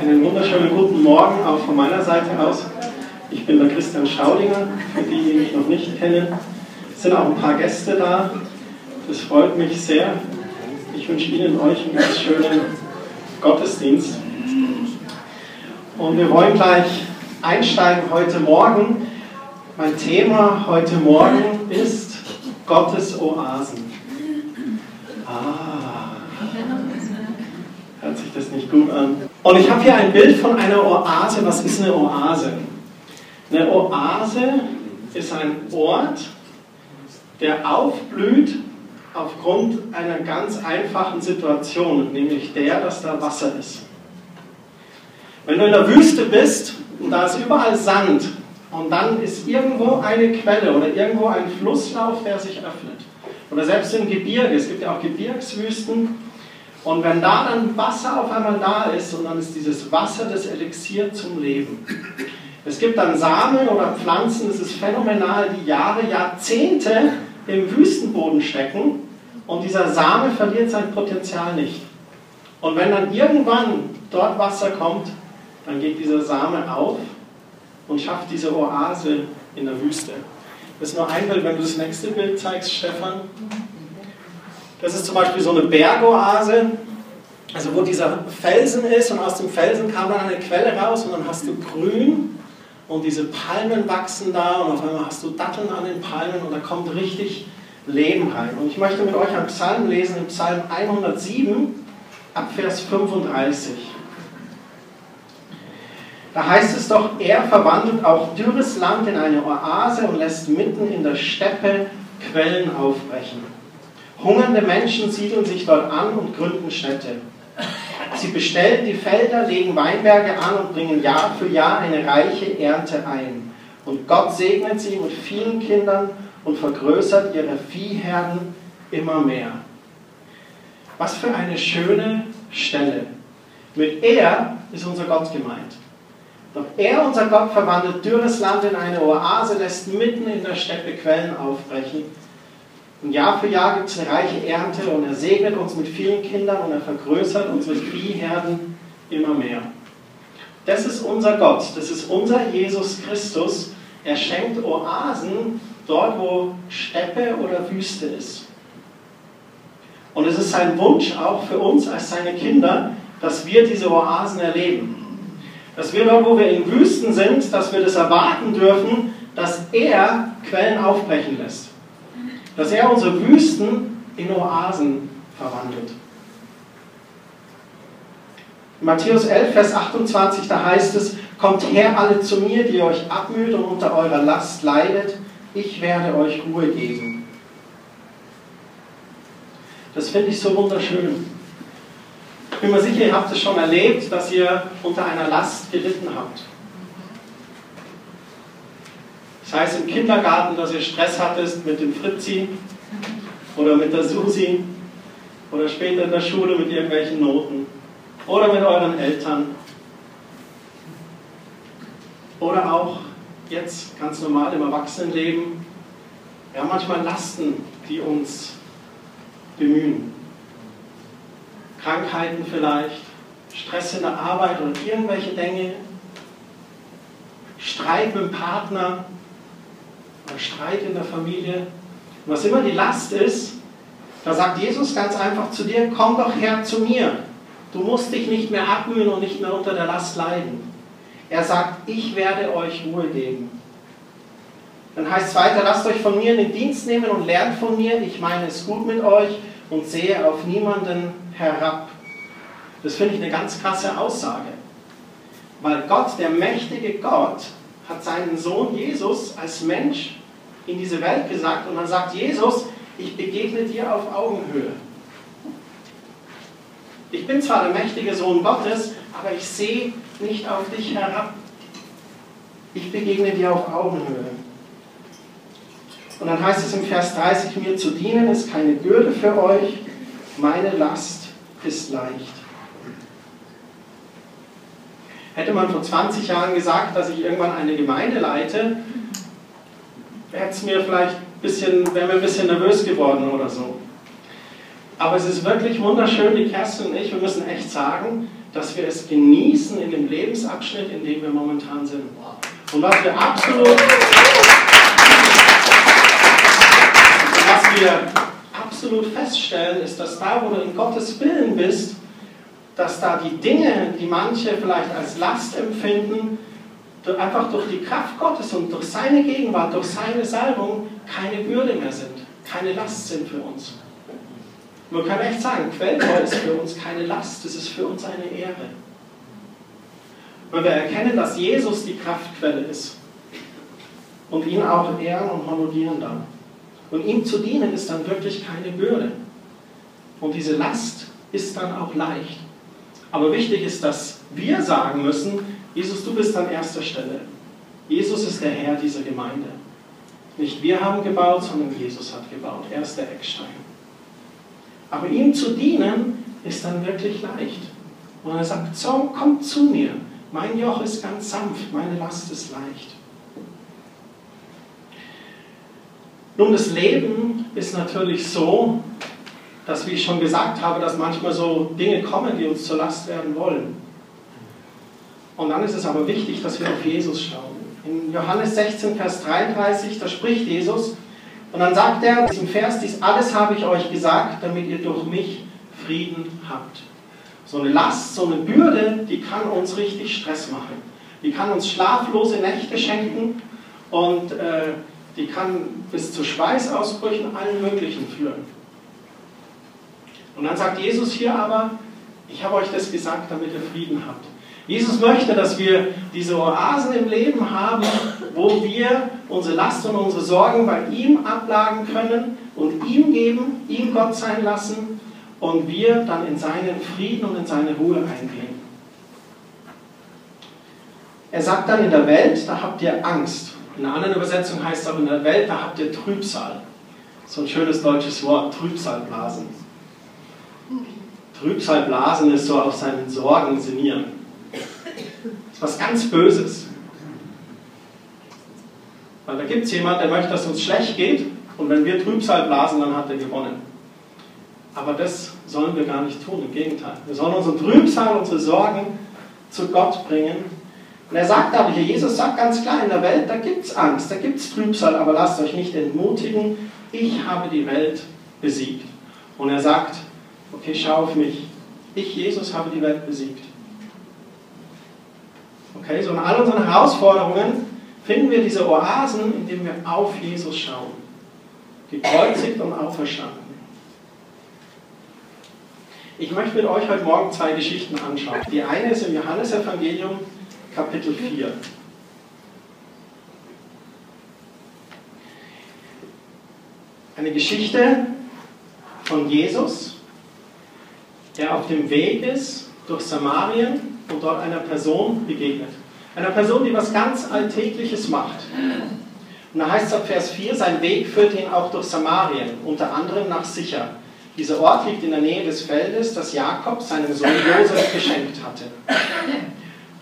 Einen wunderschönen guten Morgen auch von meiner Seite aus. Ich bin der Christian Schaudinger, für die, die mich noch nicht kennen. Es sind auch ein paar Gäste da. Das freut mich sehr. Ich wünsche Ihnen euch einen ganz schönen Gottesdienst. Und wir wollen gleich einsteigen heute Morgen. Mein Thema heute Morgen ist Gottes Oasen. Ah, hört sich das nicht gut an. Und ich habe hier ein Bild von einer Oase. Was ist eine Oase? Eine Oase ist ein Ort, der aufblüht aufgrund einer ganz einfachen Situation, nämlich der, dass da Wasser ist. Wenn du in der Wüste bist und da ist überall Sand und dann ist irgendwo eine Quelle oder irgendwo ein Flusslauf, der sich öffnet. Oder selbst im Gebirge, es gibt ja auch Gebirgswüsten. Und wenn da dann Wasser auf einmal da ist und dann ist dieses Wasser das Elixier zum Leben. Es gibt dann Samen oder Pflanzen, das ist phänomenal, die Jahre, Jahrzehnte im Wüstenboden stecken und dieser Same verliert sein Potenzial nicht. Und wenn dann irgendwann dort Wasser kommt, dann geht dieser Same auf und schafft diese Oase in der Wüste. Das ist nur ein Bild, wenn du das nächste Bild zeigst, Stefan. Das ist zum Beispiel so eine Bergoase, also wo dieser Felsen ist und aus dem Felsen kam dann eine Quelle raus und dann hast du grün und diese Palmen wachsen da und auf einmal hast du Datteln an den Palmen und da kommt richtig Leben rein. Und ich möchte mit euch einen Psalm lesen, im Psalm 107 ab Vers 35. Da heißt es doch, er verwandelt auch dürres Land in eine Oase und lässt mitten in der Steppe Quellen aufbrechen. Hungernde Menschen siedeln sich dort an und gründen Städte. Sie bestellen die Felder, legen Weinberge an und bringen Jahr für Jahr eine reiche Ernte ein. Und Gott segnet sie mit vielen Kindern und vergrößert ihre Viehherden immer mehr. Was für eine schöne Stelle. Mit er ist unser Gott gemeint. Doch er, unser Gott, verwandelt dürres Land in eine Oase, lässt mitten in der Steppe Quellen aufbrechen. Und Jahr für Jahr gibt es eine reiche Ernte und er segnet uns mit vielen Kindern und er vergrößert unsere Viehherden immer mehr. Das ist unser Gott, das ist unser Jesus Christus. Er schenkt Oasen dort, wo Steppe oder Wüste ist. Und es ist sein Wunsch auch für uns als seine Kinder, dass wir diese Oasen erleben. Dass wir dort, wo wir in Wüsten sind, dass wir das erwarten dürfen, dass er Quellen aufbrechen lässt. Dass er unsere Wüsten in Oasen verwandelt. In Matthäus 11, Vers 28, da heißt es, Kommt her alle zu mir, die euch abmüht und unter eurer Last leidet, ich werde euch Ruhe geben. Das finde ich so wunderschön. Ich bin mir sicher, ihr habt es schon erlebt, dass ihr unter einer Last gelitten habt. Das heißt im Kindergarten, dass ihr Stress hattest mit dem Fritzi oder mit der Susi oder später in der Schule mit irgendwelchen Noten oder mit euren Eltern oder auch jetzt ganz normal im Erwachsenenleben. Wir haben manchmal Lasten, die uns bemühen. Krankheiten vielleicht, Stress in der Arbeit oder irgendwelche Dinge, Streit mit dem Partner oder Streit in der Familie. Was immer die Last ist, da sagt Jesus ganz einfach zu dir, komm doch her zu mir. Du musst dich nicht mehr abmühen und nicht mehr unter der Last leiden. Er sagt, ich werde euch Ruhe geben. Dann heißt es weiter, lasst euch von mir in den Dienst nehmen und lernt von mir, ich meine es gut mit euch und sehe auf niemanden herab. Das finde ich eine ganz krasse Aussage. Weil Gott, der mächtige Gott, hat seinen Sohn Jesus als Mensch in diese Welt gesagt und dann sagt Jesus, ich begegne dir auf Augenhöhe. Ich bin zwar der mächtige Sohn Gottes, aber ich sehe nicht auf dich herab. Ich begegne dir auf Augenhöhe. Und dann heißt es im Vers 30, mir zu dienen ist keine Bürde für euch, meine Last ist leicht. Hätte man vor 20 Jahren gesagt, dass ich irgendwann eine Gemeinde leite, wäre mir vielleicht ein bisschen, wäre mir ein bisschen nervös geworden oder so. Aber es ist wirklich wunderschön, die Kerstin und ich, wir müssen echt sagen, dass wir es genießen in dem Lebensabschnitt, in dem wir momentan sind. Und was wir absolut, was wir absolut feststellen, ist, dass da, wo du in Gottes Willen bist, dass da die Dinge, die manche vielleicht als Last empfinden, einfach durch die Kraft Gottes und durch seine Gegenwart, durch seine Salbung keine Bürde mehr sind, keine Last sind für uns. Man kann echt sagen, Quellbau ist für uns keine Last, es ist für uns eine Ehre. Weil wir erkennen, dass Jesus die Kraftquelle ist und ihn auch ehren und honorieren dann. Und ihm zu dienen ist dann wirklich keine Bürde. Und diese Last ist dann auch leicht. Aber wichtig ist, dass wir sagen müssen, Jesus, du bist an erster Stelle. Jesus ist der Herr dieser Gemeinde. Nicht wir haben gebaut, sondern Jesus hat gebaut. Er ist der Eckstein. Aber ihm zu dienen ist dann wirklich leicht. Und er sagt, so, kommt zu mir. Mein Joch ist ganz sanft, meine Last ist leicht. Nun, das Leben ist natürlich so, dass, wie ich schon gesagt habe, dass manchmal so Dinge kommen, die uns zur Last werden wollen. Und dann ist es aber wichtig, dass wir auf Jesus schauen. In Johannes 16, Vers 33, da spricht Jesus, und dann sagt er in diesem Vers, dies alles habe ich euch gesagt, damit ihr durch mich Frieden habt. So eine Last, so eine Bürde, die kann uns richtig Stress machen. Die kann uns schlaflose Nächte schenken und äh, die kann bis zu Schweißausbrüchen, allen möglichen führen. Und dann sagt Jesus hier aber, ich habe euch das gesagt, damit ihr Frieden habt. Jesus möchte, dass wir diese Oasen im Leben haben, wo wir unsere Last und unsere Sorgen bei ihm ablagen können und ihm geben, ihm Gott sein lassen und wir dann in seinen Frieden und in seine Ruhe eingehen. Er sagt dann in der Welt, da habt ihr Angst. In einer anderen Übersetzung heißt es auch in der Welt, da habt ihr Trübsal. So ein schönes deutsches Wort, Trübsalblasen. Trübsalblasen ist so auf seinen Sorgen sinnieren. Ist was ganz Böses. Weil da gibt es jemanden, der möchte, dass uns schlecht geht und wenn wir Trübsal blasen, dann hat er gewonnen. Aber das sollen wir gar nicht tun, im Gegenteil. Wir sollen unseren Trübsal, unsere Sorgen zu Gott bringen. Und er sagt aber hier, Jesus sagt ganz klar, in der Welt, da gibt es Angst, da gibt es Trübsal, aber lasst euch nicht entmutigen, ich habe die Welt besiegt. Und er sagt, okay, schau auf mich, ich, Jesus, habe die Welt besiegt. Okay, so in all unseren Herausforderungen finden wir diese Oasen, indem wir auf Jesus schauen. Gekreuzigt und auferstanden. Ich möchte mit euch heute Morgen zwei Geschichten anschauen. Die eine ist im Johannesevangelium Kapitel 4. Eine Geschichte von Jesus, der auf dem Weg ist durch Samarien und dort einer Person begegnet. Einer Person, die was ganz Alltägliches macht. Und da heißt es ab Vers 4, sein Weg führt ihn auch durch Samarien, unter anderem nach Sicher. Dieser Ort liegt in der Nähe des Feldes, das Jakob seinem Sohn Josef geschenkt hatte.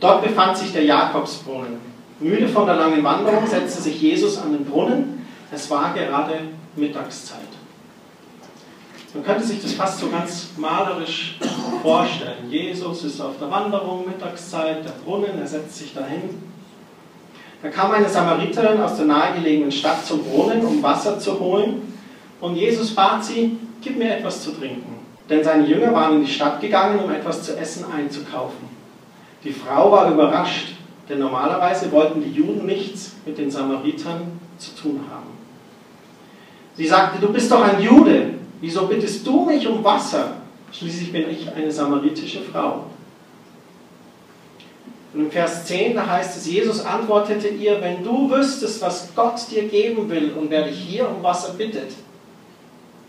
Dort befand sich der Jakobsbrunnen. Müde von der langen Wanderung setzte sich Jesus an den Brunnen. Es war gerade Mittagszeit. Man könnte sich das fast so ganz malerisch vorstellen. Jesus ist auf der Wanderung, Mittagszeit, der Brunnen, er setzt sich dahin. Da kam eine Samariterin aus der nahegelegenen Stadt zum Brunnen, um Wasser zu holen. Und Jesus bat sie, gib mir etwas zu trinken. Denn seine Jünger waren in die Stadt gegangen, um etwas zu essen einzukaufen. Die Frau war überrascht, denn normalerweise wollten die Juden nichts mit den Samaritern zu tun haben. Sie sagte, du bist doch ein Jude, Wieso bittest du mich um Wasser? Schließlich bin ich eine samaritische Frau. Und im Vers 10, da heißt es, Jesus antwortete ihr, wenn du wüsstest, was Gott dir geben will und wer dich hier um Wasser bittet,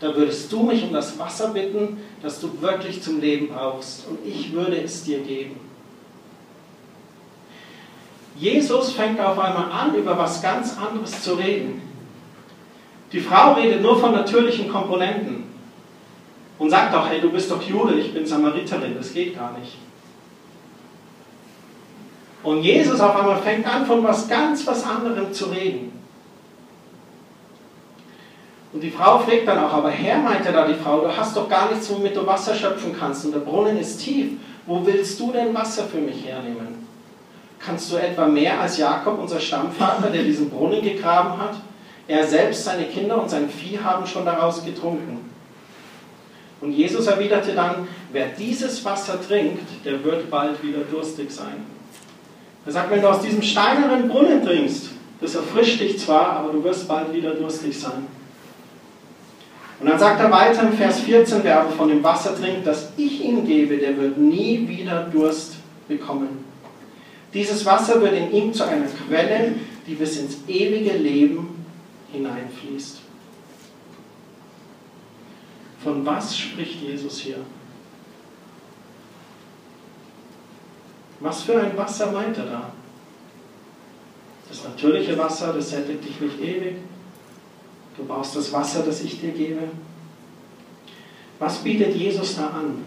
dann würdest du mich um das Wasser bitten, das du wirklich zum Leben brauchst, und ich würde es dir geben. Jesus fängt auf einmal an, über was ganz anderes zu reden. Die Frau redet nur von natürlichen Komponenten und sagt auch, hey, du bist doch Jude, ich bin Samariterin, das geht gar nicht. Und Jesus auf einmal fängt an, von was ganz was anderem zu reden. Und die Frau fragt dann auch, aber Herr, meinte da die Frau, du hast doch gar nichts, womit du Wasser schöpfen kannst und der Brunnen ist tief. Wo willst du denn Wasser für mich hernehmen? Kannst du etwa mehr als Jakob, unser Stammvater, der diesen Brunnen gegraben hat? Er selbst, seine Kinder und sein Vieh haben schon daraus getrunken. Und Jesus erwiderte dann, wer dieses Wasser trinkt, der wird bald wieder durstig sein. Er sagt, wenn du aus diesem steinernen Brunnen trinkst, das erfrischt dich zwar, aber du wirst bald wieder durstig sein. Und dann sagt er weiter im Vers 14, wer aber von dem Wasser trinkt, das ich ihm gebe, der wird nie wieder Durst bekommen. Dieses Wasser wird in ihm zu einer Quelle, die bis ins ewige Leben hineinfließt. Von was spricht Jesus hier? Was für ein Wasser meint er da? Das natürliche Wasser, das sättigt dich nicht ewig. Du brauchst das Wasser, das ich dir gebe. Was bietet Jesus da an?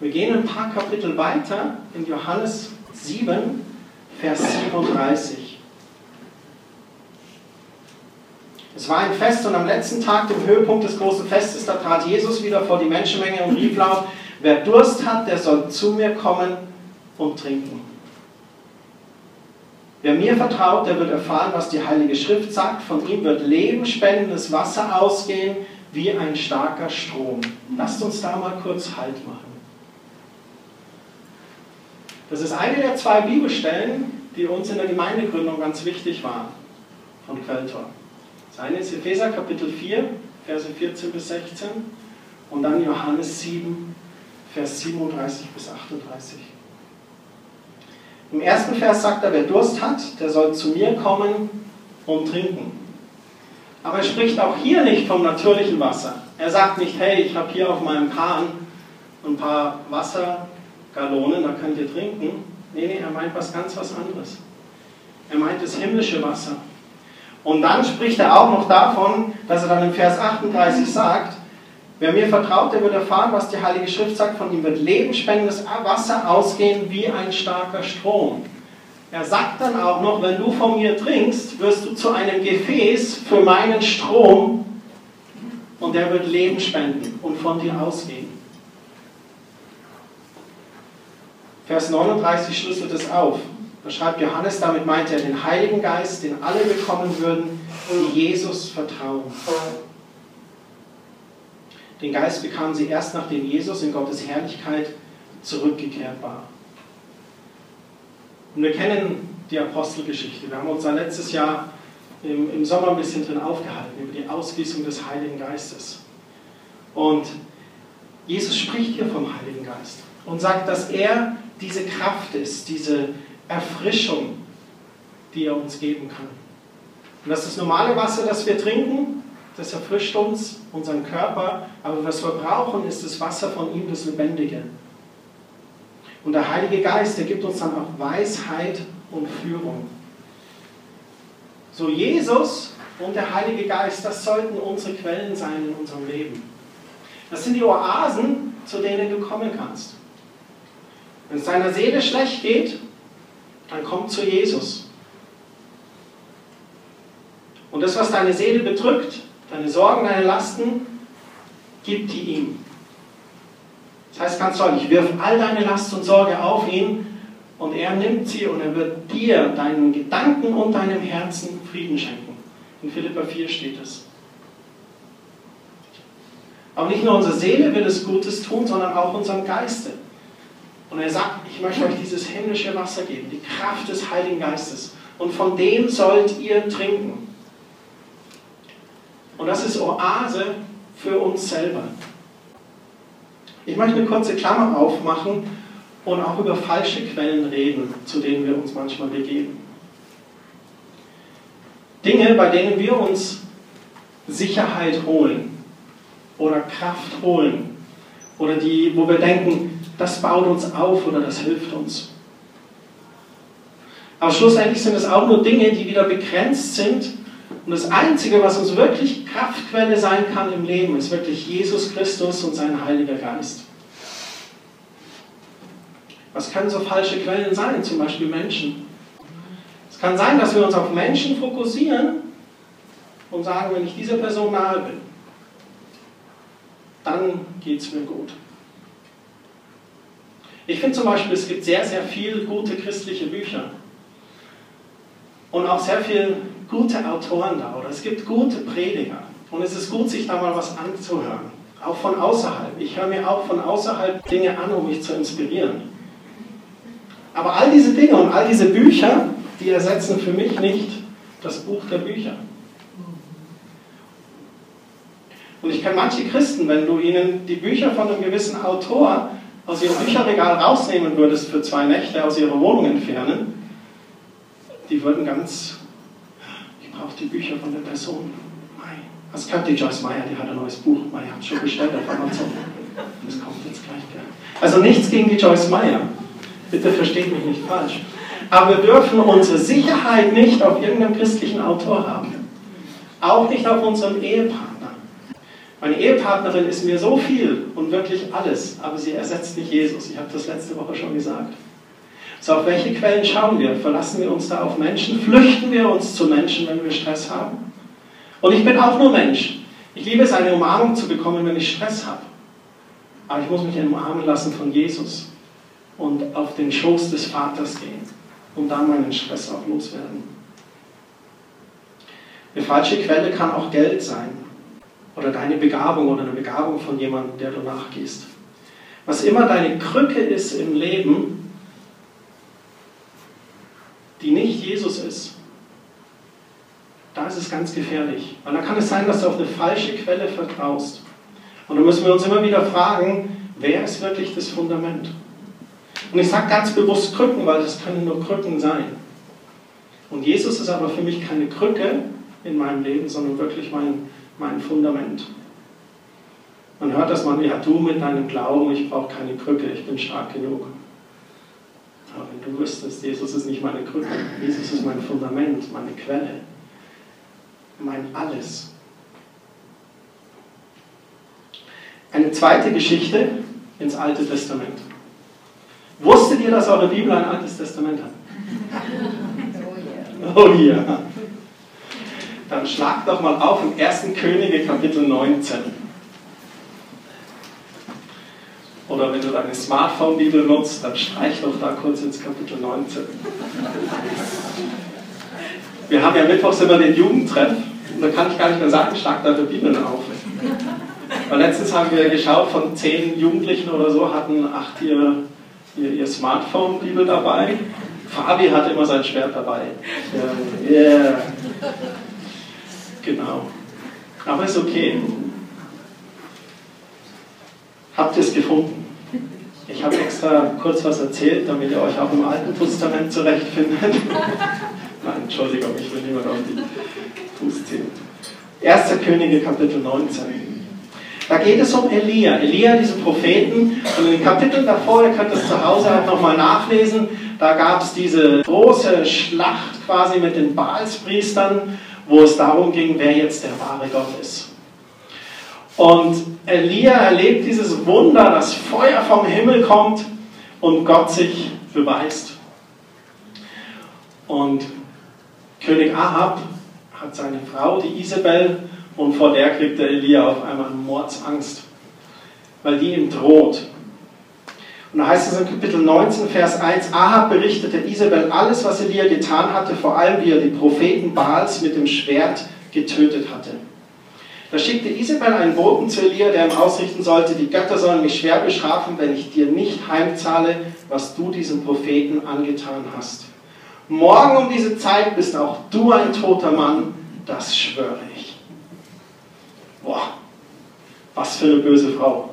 Wir gehen ein paar Kapitel weiter in Johannes 7, Vers 37. Es war ein Fest und am letzten Tag, dem Höhepunkt des großen Festes, da trat Jesus wieder vor die Menschenmenge und rief laut, wer Durst hat, der soll zu mir kommen und trinken. Wer mir vertraut, der wird erfahren, was die Heilige Schrift sagt. Von ihm wird lebenspendendes Wasser ausgehen wie ein starker Strom. Lasst uns da mal kurz Halt machen. Das ist eine der zwei Bibelstellen, die uns in der Gemeindegründung ganz wichtig waren von Quelltor. Das eine ist Epheser Kapitel 4, Verse 14 bis 16 und dann Johannes 7, Vers 37 bis 38. Im ersten Vers sagt er, wer Durst hat, der soll zu mir kommen und trinken. Aber er spricht auch hier nicht vom natürlichen Wasser. Er sagt nicht, hey, ich habe hier auf meinem Kahn ein paar Wassergalonen, da könnt ihr trinken. Nee, nee, er meint was ganz was anderes. Er meint das himmlische Wasser. Und dann spricht er auch noch davon, dass er dann im Vers 38 sagt, Wer mir vertraut, der wird erfahren, was die Heilige Schrift sagt. Von ihm wird lebensspendendes Wasser ausgehen wie ein starker Strom. Er sagt dann auch noch, wenn du von mir trinkst, wirst du zu einem Gefäß für meinen Strom und der wird Leben spenden und von dir ausgehen. Vers 39 schlüsselt es auf. Da schreibt Johannes, damit meint er den Heiligen Geist, den alle bekommen würden, die Jesus vertrauen. Den Geist bekamen sie erst, nachdem Jesus in Gottes Herrlichkeit zurückgekehrt war. Und wir kennen die Apostelgeschichte. Wir haben uns da letztes Jahr im, im Sommer ein bisschen drin aufgehalten, über die Ausgießung des Heiligen Geistes. Und Jesus spricht hier vom Heiligen Geist und sagt, dass er diese Kraft ist, diese Erfrischung, die er uns geben kann. Und dass das normale Wasser, das wir trinken, das erfrischt uns, unseren Körper, aber was wir brauchen, ist das Wasser von ihm, das Lebendige. Und der Heilige Geist, der gibt uns dann auch Weisheit und Führung. So Jesus und der Heilige Geist, das sollten unsere Quellen sein in unserem Leben. Das sind die Oasen, zu denen du kommen kannst. Wenn es deiner Seele schlecht geht, dann komm zu Jesus. Und das, was deine Seele bedrückt, Deine Sorgen, deine Lasten, gib die ihm. Das heißt ganz deutlich, wirf all deine Last und Sorge auf ihn und er nimmt sie und er wird dir, deinen Gedanken und deinem Herzen Frieden schenken. In Philippa 4 steht es. Aber nicht nur unsere Seele will es Gutes tun, sondern auch unserem Geiste. Und er sagt, ich möchte euch dieses himmlische Wasser geben, die Kraft des Heiligen Geistes. Und von dem sollt ihr trinken. Und das ist Oase für uns selber. Ich möchte eine kurze Klammer aufmachen und auch über falsche Quellen reden, zu denen wir uns manchmal begeben. Dinge, bei denen wir uns Sicherheit holen oder Kraft holen oder die, wo wir denken, das baut uns auf oder das hilft uns. Aber schlussendlich sind es auch nur Dinge, die wieder begrenzt sind und das Einzige, was uns wirklich Kraftquelle sein kann im Leben, ist wirklich Jesus Christus und sein Heiliger Geist. Was können so falsche Quellen sein? Zum Beispiel Menschen. Es kann sein, dass wir uns auf Menschen fokussieren und sagen, wenn ich dieser Person nahe bin, dann geht es mir gut. Ich finde zum Beispiel, es gibt sehr, sehr viele gute christliche Bücher. Und auch sehr viele gute Autoren da. Oder es gibt gute Prediger. Und es ist gut, sich da mal was anzuhören. Auch von außerhalb. Ich höre mir auch von außerhalb Dinge an, um mich zu inspirieren. Aber all diese Dinge und all diese Bücher, die ersetzen für mich nicht das Buch der Bücher. Und ich kenne manche Christen, wenn du ihnen die Bücher von einem gewissen Autor aus ihrem Bücherregal rausnehmen würdest für zwei Nächte, aus ihrer Wohnung entfernen, die würden ganz, ich brauche die Bücher von der Person. Was kennt die Joyce Meyer, die hat ein neues Buch. Meyer hat schon bestellt auf Amazon. Das kommt jetzt gleich. Gell? Also nichts gegen die Joyce Meyer. Bitte versteht mich nicht falsch. Aber wir dürfen unsere Sicherheit nicht auf irgendeinem christlichen Autor haben. Auch nicht auf unserem Ehepartner. Meine Ehepartnerin ist mir so viel und wirklich alles, aber sie ersetzt nicht Jesus. Ich habe das letzte Woche schon gesagt. So, auf welche Quellen schauen wir? Verlassen wir uns da auf Menschen? Flüchten wir uns zu Menschen, wenn wir Stress haben? Und ich bin auch nur Mensch. Ich liebe es, eine Umarmung zu bekommen, wenn ich Stress habe. Aber ich muss mich umarmen lassen von Jesus und auf den Schoß des Vaters gehen und dann meinen Stress auch loswerden. Eine falsche Quelle kann auch Geld sein oder deine Begabung oder eine Begabung von jemandem, der du nachgehst. Was immer deine Krücke ist im Leben, die nicht Jesus ist, da ist es ganz gefährlich. Weil da kann es sein, dass du auf eine falsche Quelle vertraust. Und da müssen wir uns immer wieder fragen, wer ist wirklich das Fundament? Und ich sage ganz bewusst Krücken, weil das können nur Krücken sein. Und Jesus ist aber für mich keine Krücke in meinem Leben, sondern wirklich mein, mein Fundament. Man hört das man, ja, du mit deinem Glauben, ich brauche keine Krücke, ich bin stark genug. Aber wenn du wüsstest, Jesus ist nicht meine Krücke, Jesus ist mein Fundament, meine Quelle, mein Alles. Eine zweite Geschichte ins Alte Testament. Wusstet ihr, dass eure Bibel ein Altes Testament hat? Oh ja. Dann schlagt doch mal auf im 1. Könige Kapitel 19. Oder wenn du deine Smartphone-Bibel nutzt, dann streich doch da kurz ins Kapitel 19. Wir haben ja mittwochs immer den Jugendtreff. Und da kann ich gar nicht mehr sagen, schlag die Bibeln auf. Weil letztens haben wir geschaut, von zehn Jugendlichen oder so hatten acht ihr, ihr, ihr Smartphone-Bibel dabei. Fabi hat immer sein Schwert dabei. Yeah. Aber ist okay. Habt ihr es gefunden? Ich habe extra kurz was erzählt, damit ihr euch auch im Alten Testament zurechtfindet. Nein, Entschuldigung, ich will niemand auf die Fuß ziehen. 1. Könige, Kapitel 19. Da geht es um Elia. Elia, diesen Propheten. Und in den Kapiteln davor, ihr könnt das zu Hause halt nochmal nachlesen, da gab es diese große Schlacht quasi mit den Baalspriestern, wo es darum ging, wer jetzt der wahre Gott ist. Und Elia erlebt dieses Wunder, dass Feuer vom Himmel kommt und Gott sich beweist. Und König Ahab hat seine Frau, die Isabel, und vor der kriegt der Elia auf einmal Mordsangst, weil die ihm droht. Und da heißt es in Kapitel 19, Vers 1, Ahab berichtete Isabel alles, was Elia getan hatte, vor allem wie er die Propheten Baals mit dem Schwert getötet hatte. Da schickte Isabel einen Boten zu Elia, der ihm ausrichten sollte, die Götter sollen mich schwer bestrafen, wenn ich dir nicht heimzahle, was du diesem Propheten angetan hast. Morgen um diese Zeit bist auch du ein toter Mann, das schwöre ich. Boah, was für eine böse Frau.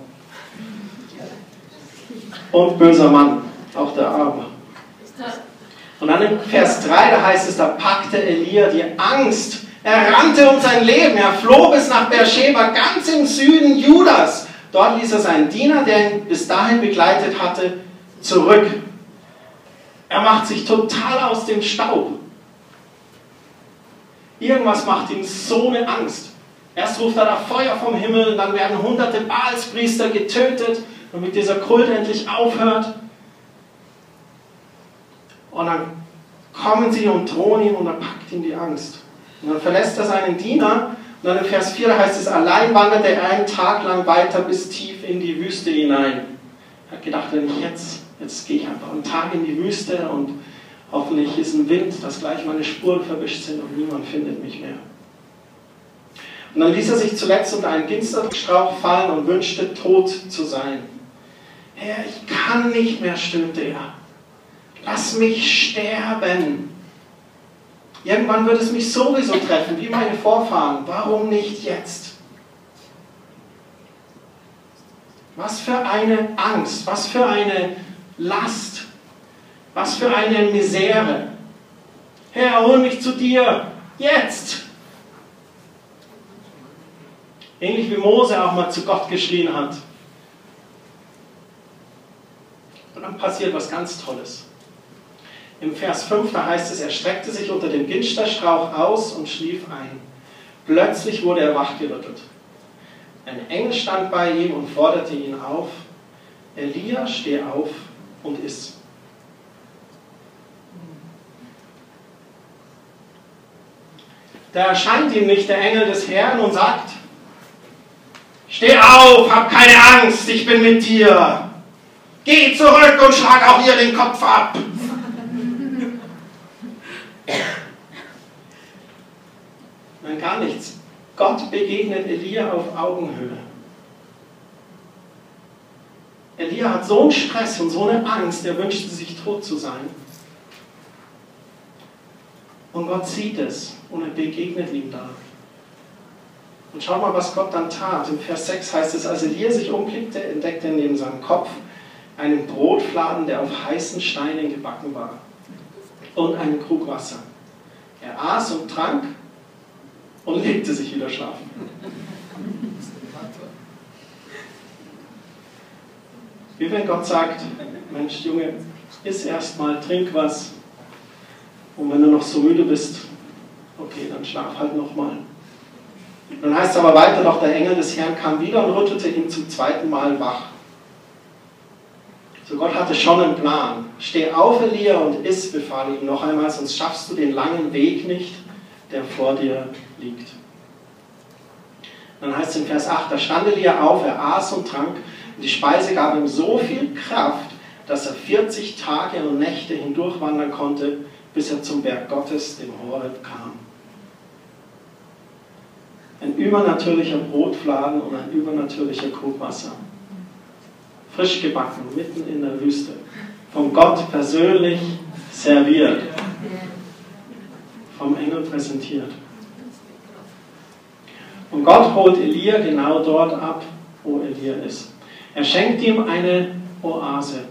Und böser Mann, auch der Arme. Und dann in Vers 3, da heißt es, da packte Elia die Angst. Er rannte um sein Leben. Er floh bis nach Beersheba, ganz im Süden Judas. Dort ließ er seinen Diener, der ihn bis dahin begleitet hatte, zurück. Er macht sich total aus dem Staub. Irgendwas macht ihm so eine Angst. Erst ruft er da Feuer vom Himmel, dann werden hunderte Baalspriester getötet, damit dieser Kult endlich aufhört. Und dann kommen sie und drohen ihm und dann packt ihn die Angst. Und dann verlässt er seinen Diener Und dann im Vers 4 heißt es, allein wanderte er einen Tag lang weiter bis tief in die Wüste hinein. Er hat gedacht, jetzt, jetzt gehe ich einfach einen Tag in die Wüste und hoffentlich ist ein Wind, dass gleich meine Spuren verwischt sind und niemand findet mich mehr. Und dann ließ er sich zuletzt unter einen Ginsterstrauch fallen und wünschte, tot zu sein. Herr, ich kann nicht mehr, stöhnte er. Lass mich sterben. Irgendwann wird es mich sowieso treffen, wie meine Vorfahren. Warum nicht jetzt? Was für eine Angst, was für eine Last, was für eine Misere. Herr, hol mich zu dir, jetzt! Ähnlich wie Mose auch mal zu Gott geschrien hat. Und dann passiert was ganz Tolles. Im Vers 5, da heißt es, er streckte sich unter dem Ginsterstrauch aus und schlief ein. Plötzlich wurde er wachgerüttelt. Ein Engel stand bei ihm und forderte ihn auf, Elia, steh auf und iss. Da erscheint ihm nicht der Engel des Herrn und sagt, Steh auf, hab keine Angst, ich bin mit dir. Geh zurück und schlag auch ihr den Kopf ab. Nein, gar nichts. Gott begegnet Elia auf Augenhöhe. Elia hat so einen Stress und so eine Angst, er wünschte sich tot zu sein. Und Gott sieht es und er begegnet ihm da. Und schau mal, was Gott dann tat. Im Vers 6 heißt es, als Elia sich umblickte, entdeckte er neben seinem Kopf einen Brotfladen, der auf heißen Steinen gebacken war, und einen Krug Wasser. Er aß und trank und legte sich wieder schlafen. Wie wenn Gott sagt, Mensch, Junge, iss erstmal, trink was. Und wenn du noch so müde bist, okay, dann schlaf halt nochmal. Dann heißt es aber weiter, doch der Engel des Herrn kam wieder und rüttelte ihn zum zweiten Mal wach. So Gott hatte schon einen Plan. Steh auf, Elia, und iss, befahl ihm noch einmal, sonst schaffst du den langen Weg nicht, der vor dir liegt. Dann heißt es in Vers 8, da stand Elia auf, er aß und trank, und die Speise gab ihm so viel Kraft, dass er 40 Tage und Nächte hindurchwandern konnte, bis er zum Berg Gottes, dem Horeb, kam. Ein übernatürlicher Brotfladen und ein übernatürlicher Krug Wasser. Frisch gebacken, mitten in der Wüste. Von Gott persönlich serviert. Vom Engel präsentiert. Und Gott holt Elia genau dort ab, wo Elia ist. Er schenkt ihm eine Oase.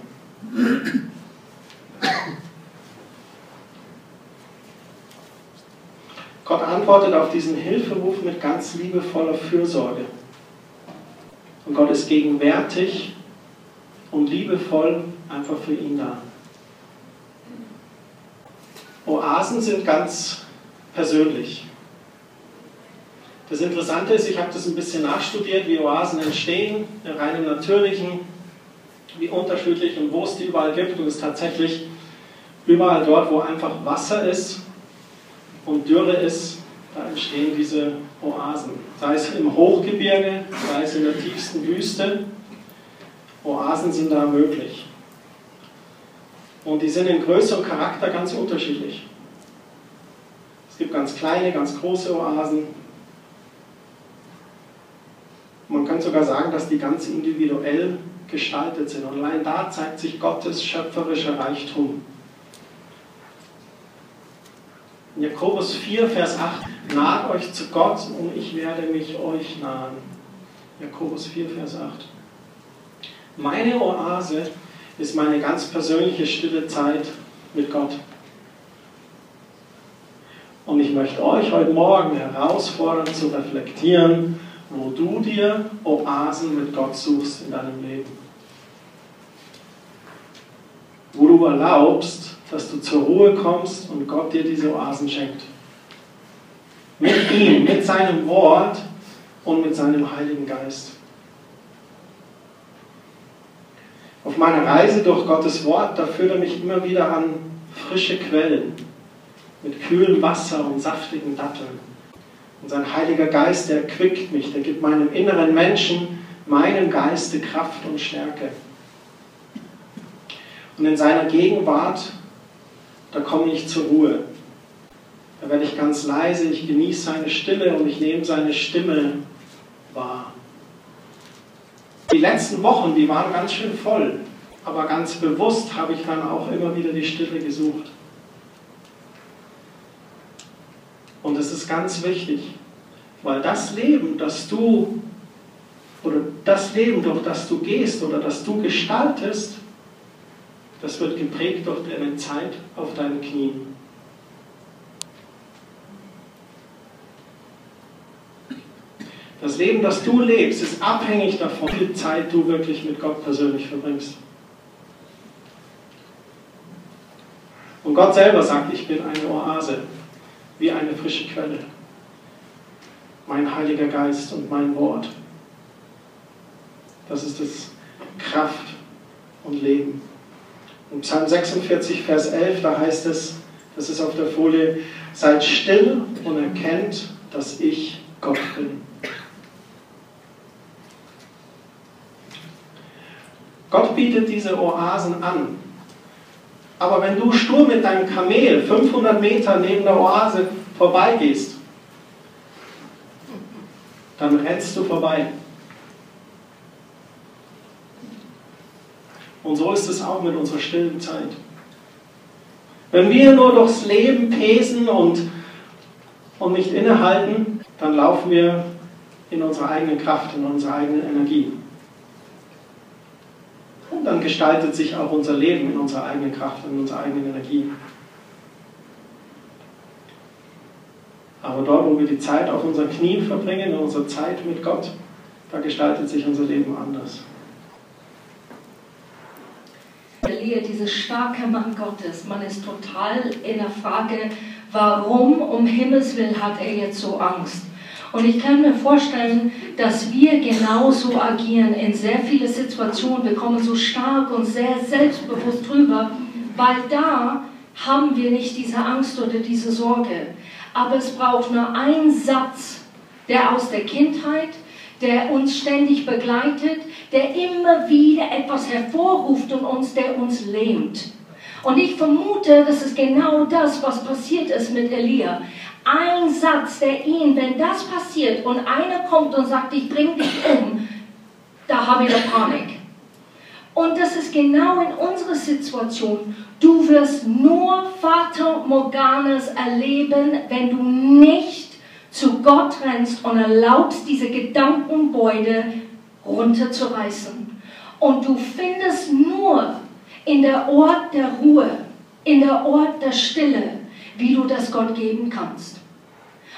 Gott antwortet auf diesen Hilferuf mit ganz liebevoller Fürsorge. Und Gott ist gegenwärtig und liebevoll einfach für ihn da. Oasen sind ganz persönlich. Das Interessante ist, ich habe das ein bisschen nachstudiert, wie Oasen entstehen, rein im Natürlichen, wie unterschiedlich und wo es die überall gibt. Und es ist tatsächlich überall dort, wo einfach Wasser ist, und Dürre ist, da entstehen diese Oasen. Sei es im Hochgebirge, sei es in der tiefsten Wüste. Oasen sind da möglich. Und die sind in Größe und Charakter ganz unterschiedlich. Es gibt ganz kleine, ganz große Oasen. Man kann sogar sagen, dass die ganz individuell gestaltet sind. Und allein da zeigt sich Gottes schöpferischer Reichtum. Jakobus 4, Vers 8, naht euch zu Gott und ich werde mich euch nahen. Jakobus 4, Vers 8. Meine Oase ist meine ganz persönliche stille Zeit mit Gott. Und ich möchte euch heute Morgen herausfordern zu reflektieren, wo du dir Oasen mit Gott suchst in deinem Leben. Wo du erlaubst, dass du zur Ruhe kommst und Gott dir diese Oasen schenkt. Mit ihm, mit seinem Wort und mit seinem Heiligen Geist. Auf meiner Reise durch Gottes Wort, da führt er mich immer wieder an frische Quellen mit kühlem Wasser und saftigen Datteln. Und sein Heiliger Geist, der quickt mich, der gibt meinem inneren Menschen, meinem Geiste Kraft und Stärke. Und in seiner Gegenwart, da komme ich zur Ruhe. Da werde ich ganz leise, ich genieße seine Stille und ich nehme seine Stimme. Die letzten Wochen, die waren ganz schön voll, aber ganz bewusst habe ich dann auch immer wieder die Stille gesucht. Und es ist ganz wichtig, weil das Leben, das du oder das Leben, durch das du gehst oder das du gestaltest, das wird geprägt durch deine Zeit auf deinen Knien. Das Leben, das du lebst, ist abhängig davon, wie viel Zeit du wirklich mit Gott persönlich verbringst. Und Gott selber sagt, ich bin eine Oase, wie eine frische Quelle. Mein Heiliger Geist und mein Wort. Das ist das Kraft und Leben. In Psalm 46, Vers 11, da heißt es, das ist auf der Folie, seid still und erkennt, dass ich Gott bin. Gott bietet diese Oasen an. Aber wenn du stur mit deinem Kamel 500 Meter neben der Oase vorbeigehst, dann rennst du vorbei. Und so ist es auch mit unserer stillen Zeit. Wenn wir nur durchs Leben pesen und, und nicht innehalten, dann laufen wir in unserer eigenen Kraft, in unserer eigenen Energie. Und dann gestaltet sich auch unser Leben in unserer eigenen Kraft, in unserer eigenen Energie. Aber dort, wo wir die Zeit auf unseren Knien verbringen, in unserer Zeit mit Gott, da gestaltet sich unser Leben anders. Elia, dieser starke Mann Gottes, man ist total in der Frage, warum um Himmels Willen hat er jetzt so Angst? Und ich kann mir vorstellen, dass wir genauso agieren in sehr vielen Situationen. Wir kommen so stark und sehr selbstbewusst drüber, weil da haben wir nicht diese Angst oder diese Sorge. Aber es braucht nur einen Satz, der aus der Kindheit, der uns ständig begleitet, der immer wieder etwas hervorruft und uns, der uns lähmt. Und ich vermute, das ist genau das, was passiert ist mit Elia ein Satz, der ihn, wenn das passiert und einer kommt und sagt, ich bringe dich um, da habe ich eine Panik. Und das ist genau in unserer Situation. Du wirst nur Vater Morganas erleben, wenn du nicht zu Gott rennst und erlaubst, diese Gedankenbeute runterzureißen. Und du findest nur in der Ort der Ruhe, in der Ort der Stille, wie du das Gott geben kannst.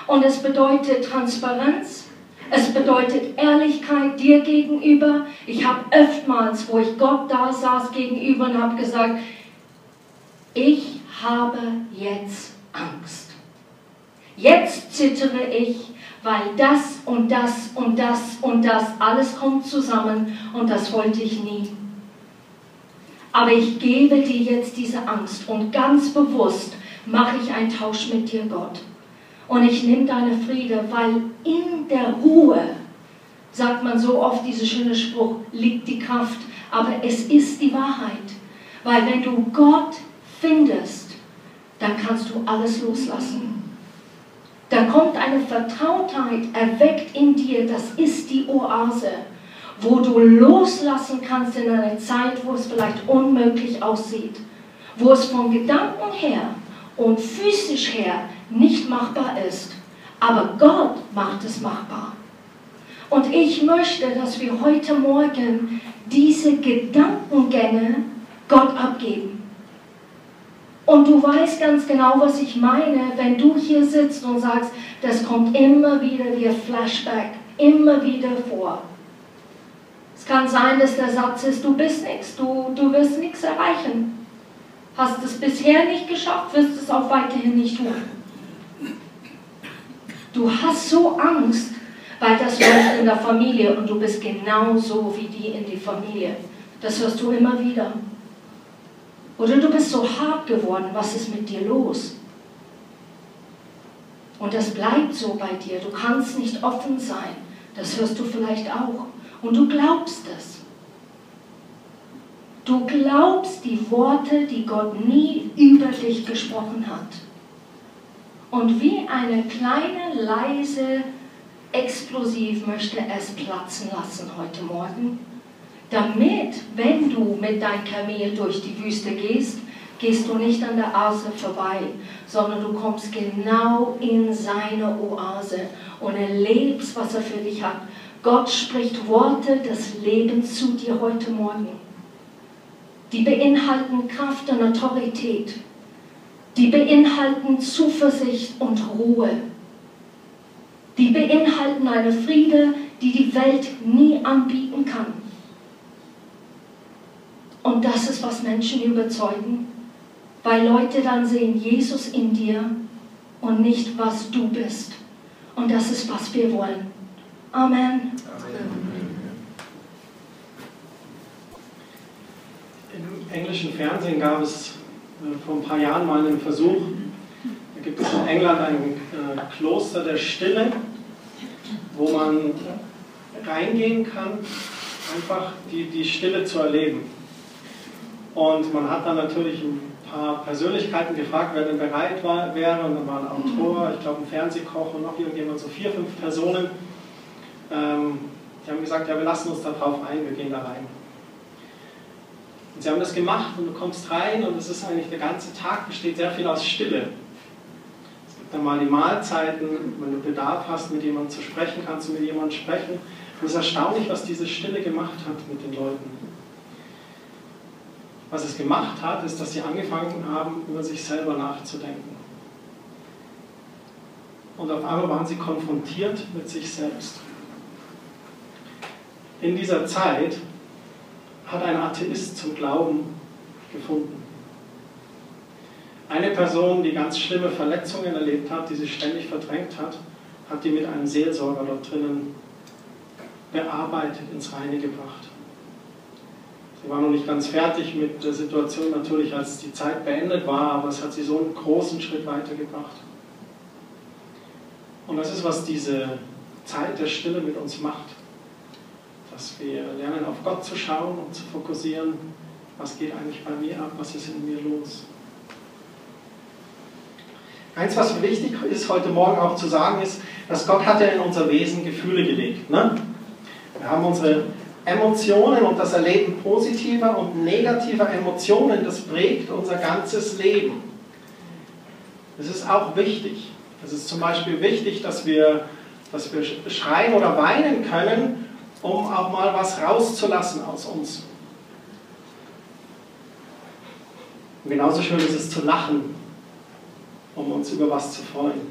Und es bedeutet Transparenz, es bedeutet Ehrlichkeit dir gegenüber. Ich habe oftmals, wo ich Gott da saß gegenüber und habe gesagt, ich habe jetzt Angst. Jetzt zittere ich, weil das und das und das und das alles kommt zusammen und das wollte ich nie. Aber ich gebe dir jetzt diese Angst und ganz bewusst mache ich einen Tausch mit dir, Gott. Und ich nehme deine Friede, weil in der Ruhe, sagt man so oft dieser schöne Spruch, liegt die Kraft. Aber es ist die Wahrheit. Weil wenn du Gott findest, dann kannst du alles loslassen. Da kommt eine Vertrautheit erweckt in dir, das ist die Oase, wo du loslassen kannst in einer Zeit, wo es vielleicht unmöglich aussieht, wo es von Gedanken her und physisch her nicht machbar ist. Aber Gott macht es machbar. Und ich möchte, dass wir heute Morgen diese Gedankengänge Gott abgeben. Und du weißt ganz genau, was ich meine, wenn du hier sitzt und sagst, das kommt immer wieder wie ein Flashback, immer wieder vor. Es kann sein, dass der Satz ist, du bist nichts, du, du wirst nichts erreichen. Hast es bisher nicht geschafft, wirst es auch weiterhin nicht tun. Du hast so Angst, weil das läuft in der Familie und du bist genauso wie die in die Familie. Das hörst du immer wieder. Oder du bist so hart geworden, was ist mit dir los? Und das bleibt so bei dir. Du kannst nicht offen sein. Das hörst du vielleicht auch. Und du glaubst es. Du glaubst die Worte, die Gott nie über dich gesprochen hat. Und wie eine kleine, leise Explosiv möchte es platzen lassen heute Morgen, damit, wenn du mit deinem Kamel durch die Wüste gehst, gehst du nicht an der Oase vorbei, sondern du kommst genau in seine Oase und erlebst, was er für dich hat. Gott spricht Worte des Lebens zu dir heute Morgen. Die beinhalten Kraft und Autorität. Die beinhalten Zuversicht und Ruhe. Die beinhalten eine Friede, die die Welt nie anbieten kann. Und das ist, was Menschen überzeugen, weil Leute dann sehen Jesus in dir und nicht, was du bist. Und das ist, was wir wollen. Amen. Im englischen Fernsehen gab es äh, vor ein paar Jahren mal einen Versuch. Da gibt es in England ein äh, Kloster der Stille, wo man reingehen kann, einfach die, die Stille zu erleben. Und man hat dann natürlich ein paar Persönlichkeiten gefragt, wer denn bereit war, wäre. Und dann war ein Autor, ich glaube ein Fernsehkoch und noch irgendjemand, so vier, fünf Personen. Ähm, die haben gesagt, ja, wir lassen uns da drauf ein, wir gehen da rein. Und sie haben das gemacht und du kommst rein und es ist eigentlich, der ganze Tag besteht sehr viel aus Stille. Es gibt dann mal die Mahlzeiten, wenn du Bedarf hast, mit jemandem zu sprechen, kannst du mit jemandem sprechen. Und es ist erstaunlich, was diese Stille gemacht hat mit den Leuten. Was es gemacht hat, ist, dass sie angefangen haben, über sich selber nachzudenken. Und auf einmal waren sie konfrontiert mit sich selbst. In dieser Zeit hat ein Atheist zum Glauben gefunden. Eine Person, die ganz schlimme Verletzungen erlebt hat, die sie ständig verdrängt hat, hat die mit einem Seelsorger dort drinnen bearbeitet, ins Reine gebracht. Sie war noch nicht ganz fertig mit der Situation natürlich, als die Zeit beendet war, aber es hat sie so einen großen Schritt weitergebracht. Und das ist, was diese Zeit der Stille mit uns macht. Dass wir lernen, auf Gott zu schauen und zu fokussieren, was geht eigentlich bei mir ab, was ist in mir los. Eins, was wichtig ist, heute Morgen auch zu sagen, ist, dass Gott hat ja in unser Wesen Gefühle gelegt. Ne? Wir haben unsere Emotionen und das Erleben positiver und negativer Emotionen, das prägt unser ganzes Leben. Das ist auch wichtig. Es ist zum Beispiel wichtig, dass wir, dass wir schreien oder weinen können, um auch mal was rauszulassen aus uns. Und genauso schön ist es zu lachen, um uns über was zu freuen.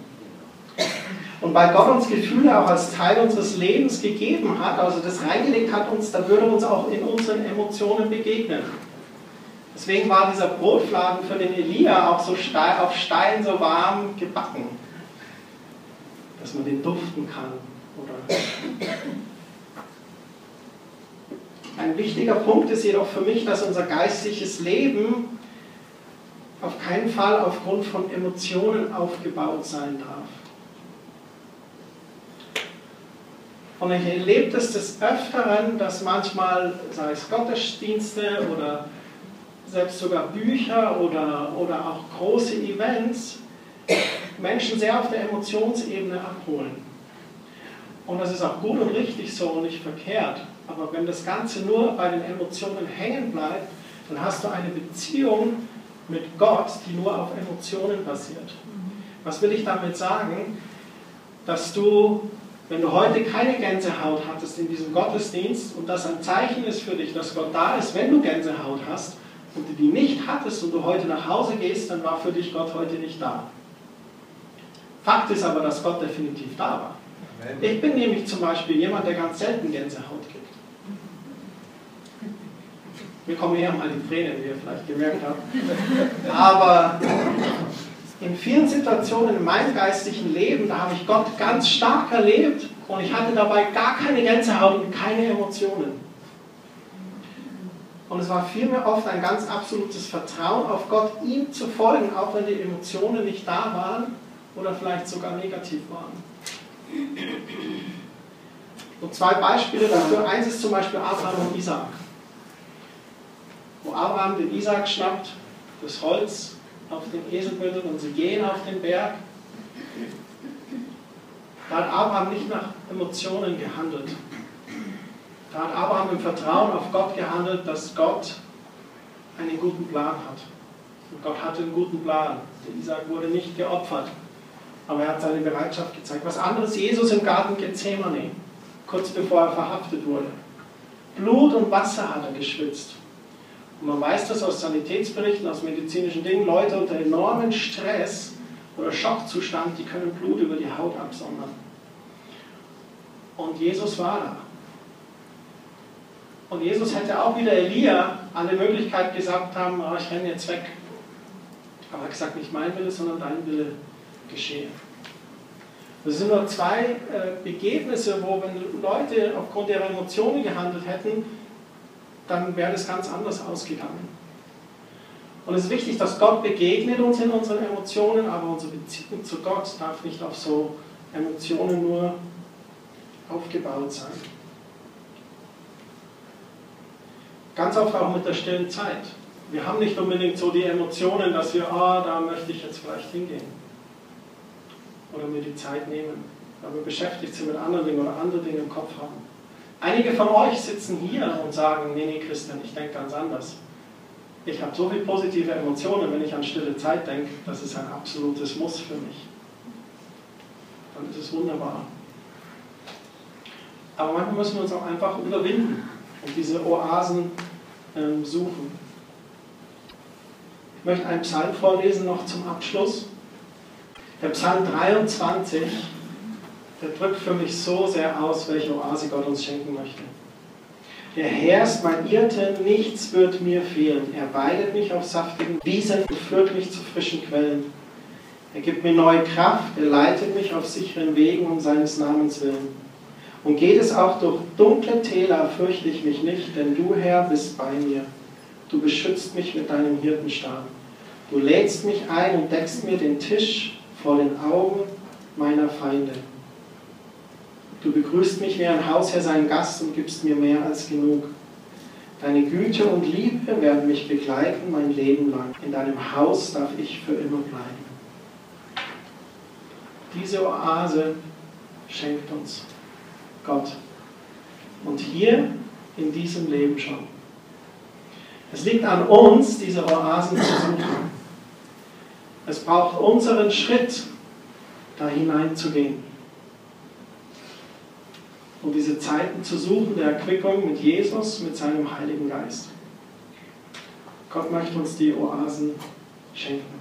Und weil Gott uns Gefühle auch als Teil unseres Lebens gegeben hat, also das reingelegt hat uns, da würde uns auch in unseren Emotionen begegnen. Deswegen war dieser Brotfladen für den Elia auch so steil, auf Stein so warm gebacken, dass man den duften kann. Oder Ein wichtiger Punkt ist jedoch für mich, dass unser geistliches Leben auf keinen Fall aufgrund von Emotionen aufgebaut sein darf. Und ich erlebe es des Öfteren, dass manchmal, sei es Gottesdienste oder selbst sogar Bücher oder, oder auch große Events, Menschen sehr auf der Emotionsebene abholen. Und das ist auch gut und richtig so und nicht verkehrt. Aber wenn das Ganze nur bei den Emotionen hängen bleibt, dann hast du eine Beziehung mit Gott, die nur auf Emotionen basiert. Was will ich damit sagen? Dass du wenn du heute keine Gänsehaut hattest in diesem Gottesdienst und das ein Zeichen ist für dich, dass Gott da ist, wenn du Gänsehaut hast und du die nicht hattest und du heute nach Hause gehst, dann war für dich Gott heute nicht da. Fakt ist aber, dass Gott definitiv da war. Ich bin nämlich zum Beispiel jemand, der ganz selten Gänsehaut kriegt. Mir kommen eher mal die Tränen, wie ihr vielleicht gemerkt habt. Aber in vielen Situationen in meinem geistlichen Leben, da habe ich Gott ganz stark erlebt und ich hatte dabei gar keine Gänsehaut und keine Emotionen. Und es war vielmehr oft ein ganz absolutes Vertrauen auf Gott, ihm zu folgen, auch wenn die Emotionen nicht da waren oder vielleicht sogar negativ waren. Und zwei Beispiele dafür. Eins ist zum Beispiel Abraham und Isaac. Wo Abraham den Isaac schnappt, das Holz auf den Esel bindet und sie gehen auf den Berg. Da hat Abraham nicht nach Emotionen gehandelt. Da hat Abraham im Vertrauen auf Gott gehandelt, dass Gott einen guten Plan hat. Und Gott hatte einen guten Plan. Der Isaac wurde nicht geopfert, aber er hat seine Bereitschaft gezeigt. Was anderes Jesus im Garten Gethsemane, kurz bevor er verhaftet wurde. Blut und Wasser hat er geschwitzt. Man weiß das aus Sanitätsberichten, aus medizinischen Dingen. Leute unter enormem Stress oder Schockzustand, die können Blut über die Haut absondern. Und Jesus war da. Und Jesus hätte auch wieder Elia der Möglichkeit gesagt haben, oh, ich renne jetzt weg. Aber er hat gesagt, nicht mein Wille, sondern dein Wille geschehe. Das sind nur zwei äh, Begebnisse, wo wenn Leute aufgrund ihrer Emotionen gehandelt hätten, dann wäre das ganz anders ausgegangen. Und es ist wichtig, dass Gott begegnet uns in unseren Emotionen, aber unsere Beziehung zu Gott darf nicht auf so Emotionen nur aufgebaut sein. Ganz oft auch mit der stillen Zeit. Wir haben nicht unbedingt so die Emotionen, dass wir, ah, da möchte ich jetzt vielleicht hingehen. Oder mir die Zeit nehmen. Wir beschäftigt sind mit anderen Dingen oder andere Dinge im Kopf haben. Einige von euch sitzen hier und sagen, nee, nee, Christian, ich denke ganz anders. Ich habe so viele positive Emotionen, wenn ich an stille Zeit denke, das ist ein absolutes Muss für mich. Dann ist es wunderbar. Aber manchmal müssen wir uns auch einfach überwinden und diese Oasen ähm, suchen. Ich möchte einen Psalm vorlesen noch zum Abschluss. Der Psalm 23 der drückt für mich so sehr aus, welche Oase Gott uns schenken möchte. Der Herr ist mein Irrte, nichts wird mir fehlen. Er weidet mich auf saftigen Wiesen und führt mich zu frischen Quellen. Er gibt mir neue Kraft, er leitet mich auf sicheren Wegen um seines Namens willen. Und geht es auch durch dunkle Täler, fürchte ich mich nicht, denn du, Herr, bist bei mir. Du beschützt mich mit deinem Hirtenstab. Du lädst mich ein und deckst mir den Tisch vor den Augen meiner Feinde. Du begrüßt mich wie ein Hausherr seinen Gast und gibst mir mehr als genug. Deine Güte und Liebe werden mich begleiten mein Leben lang. In deinem Haus darf ich für immer bleiben. Diese Oase schenkt uns Gott. Und hier in diesem Leben schon. Es liegt an uns, diese Oasen zu suchen. Es braucht unseren Schritt, da hineinzugehen um diese Zeiten zu suchen der Erquickung mit Jesus, mit seinem Heiligen Geist. Gott möchte uns die Oasen schenken.